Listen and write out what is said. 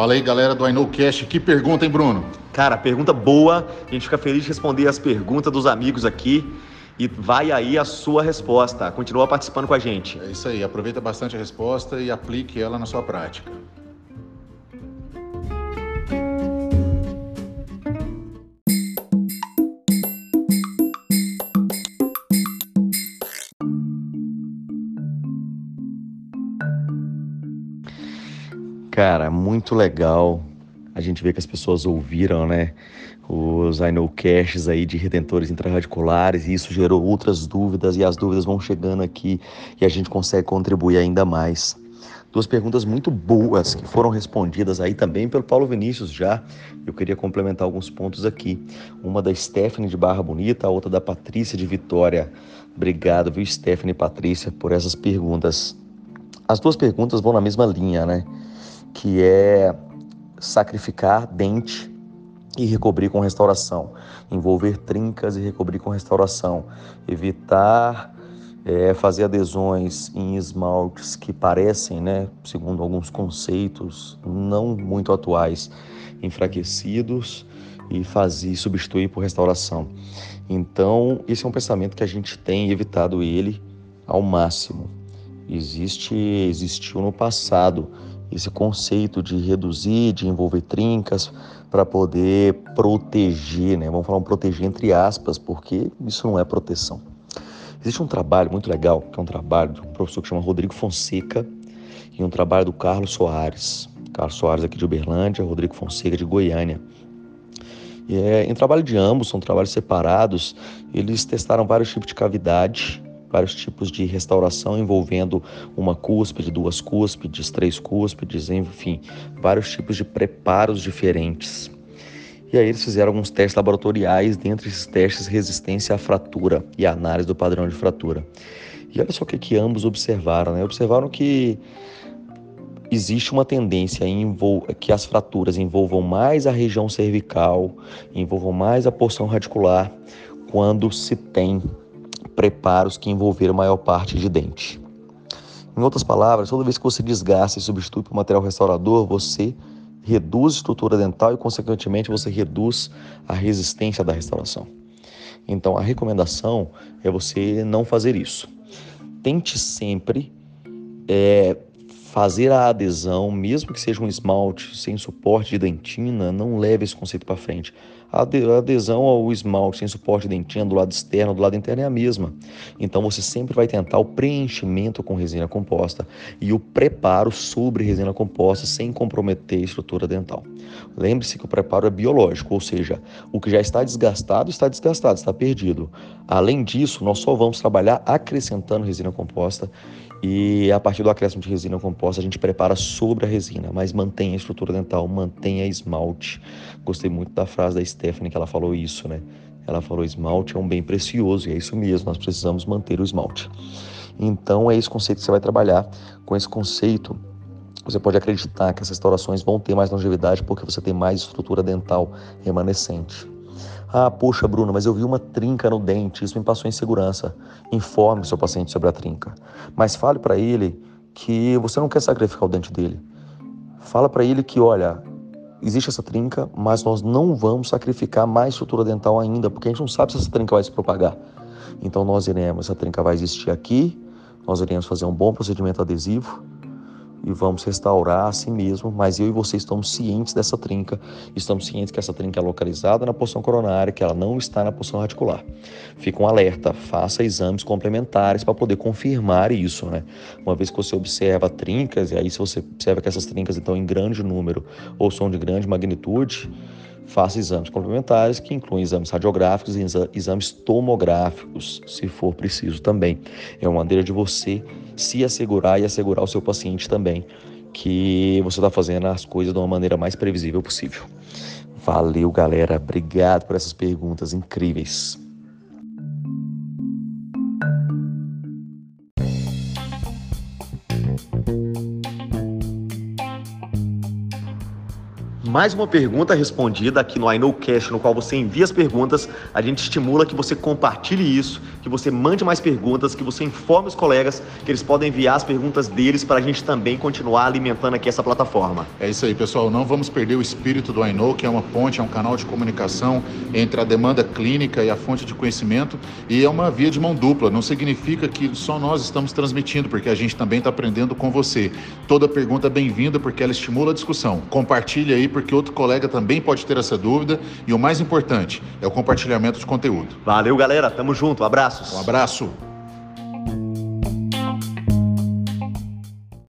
Fala aí, galera do I Know Cash. Que pergunta, hein, Bruno? Cara, pergunta boa. A gente fica feliz de responder as perguntas dos amigos aqui. E vai aí a sua resposta. Continua participando com a gente. É isso aí. Aproveita bastante a resposta e aplique ela na sua prática. Cara, muito legal. A gente vê que as pessoas ouviram, né? Os I know caches aí de redentores intrarradiculares e isso gerou outras dúvidas e as dúvidas vão chegando aqui e a gente consegue contribuir ainda mais. Duas perguntas muito boas que foram respondidas aí também pelo Paulo Vinícius já. Eu queria complementar alguns pontos aqui. Uma da Stephanie de Barra Bonita, a outra da Patrícia de Vitória. Obrigado, viu, Stephanie e Patrícia, por essas perguntas. As duas perguntas vão na mesma linha, né? Que é sacrificar dente e recobrir com restauração, envolver trincas e recobrir com restauração, evitar é, fazer adesões em esmaltes que parecem, né, segundo alguns conceitos não muito atuais, enfraquecidos e fazer substituir por restauração. Então, esse é um pensamento que a gente tem evitado ele ao máximo. Existe, existiu no passado esse conceito de reduzir, de envolver trincas para poder proteger, né? Vamos falar um proteger entre aspas, porque isso não é proteção. Existe um trabalho muito legal, que é um trabalho de um professor que chama Rodrigo Fonseca e um trabalho do Carlos Soares. Carlos Soares aqui de Uberlândia, Rodrigo Fonseca de Goiânia. E é, em trabalho de ambos, são trabalhos separados, eles testaram vários tipos de cavidade vários tipos de restauração envolvendo uma cúspide, duas cúspides, três cúspides, enfim, vários tipos de preparos diferentes. E aí eles fizeram alguns testes laboratoriais, dentre esses testes resistência à fratura e análise do padrão de fratura. E olha só o que, que ambos observaram, né? Observaram que existe uma tendência que as fraturas envolvam mais a região cervical, envolvam mais a porção radicular, quando se tem preparos que envolveram maior parte de dente. Em outras palavras, toda vez que você desgasta e substitui por material restaurador, você reduz a estrutura dental e, consequentemente, você reduz a resistência da restauração. Então, a recomendação é você não fazer isso. Tente sempre é, fazer a adesão, mesmo que seja um esmalte sem suporte de dentina, não leve esse conceito para frente. A adesão ao esmalte sem suporte de dentina do lado externo, do lado interno é a mesma. Então você sempre vai tentar o preenchimento com resina composta e o preparo sobre resina composta sem comprometer a estrutura dental. Lembre-se que o preparo é biológico, ou seja, o que já está desgastado está desgastado, está perdido. Além disso, nós só vamos trabalhar acrescentando resina composta e a partir do acréscimo de resina composta, a gente prepara sobre a resina, mas mantém a estrutura dental, mantém a esmalte. Gostei muito da frase da Stephanie que ela falou isso, né? Ela falou: esmalte é um bem precioso, e é isso mesmo, nós precisamos manter o esmalte. Então, é esse conceito que você vai trabalhar. Com esse conceito, você pode acreditar que essas restaurações vão ter mais longevidade porque você tem mais estrutura dental remanescente. Ah, poxa, Bruno, mas eu vi uma trinca no dente, isso me passou insegurança. Informe seu paciente sobre a trinca. Mas fale para ele que você não quer sacrificar o dente dele. Fala para ele que, olha, existe essa trinca, mas nós não vamos sacrificar mais estrutura dental ainda, porque a gente não sabe se essa trinca vai se propagar. Então nós iremos, essa trinca vai existir aqui, nós iremos fazer um bom procedimento adesivo, e vamos restaurar a si mesmo, mas eu e você estamos cientes dessa trinca, estamos cientes que essa trinca é localizada na porção coronária, que ela não está na porção radicular. Fica um alerta, faça exames complementares para poder confirmar isso, né? Uma vez que você observa trincas, e aí se você observa que essas trincas estão em grande número ou são de grande magnitude, faça exames complementares que incluem exames radiográficos e exames tomográficos, se for preciso também. É uma maneira de você se assegurar e assegurar o seu paciente também que você está fazendo as coisas de uma maneira mais previsível possível. Valeu, galera. Obrigado por essas perguntas incríveis. Mais uma pergunta respondida aqui no I Know Cash, no qual você envia as perguntas. A gente estimula que você compartilhe isso, que você mande mais perguntas, que você informe os colegas que eles podem enviar as perguntas deles para a gente também continuar alimentando aqui essa plataforma. É isso aí, pessoal. Não vamos perder o espírito do I Know, que é uma ponte, é um canal de comunicação entre a demanda clínica e a fonte de conhecimento, e é uma via de mão dupla. Não significa que só nós estamos transmitindo, porque a gente também está aprendendo com você. Toda pergunta é bem-vinda porque ela estimula a discussão. Compartilhe aí porque outro colega também pode ter essa dúvida e o mais importante é o compartilhamento de conteúdo. Valeu, galera. Tamo junto. Abraços. Um abraço.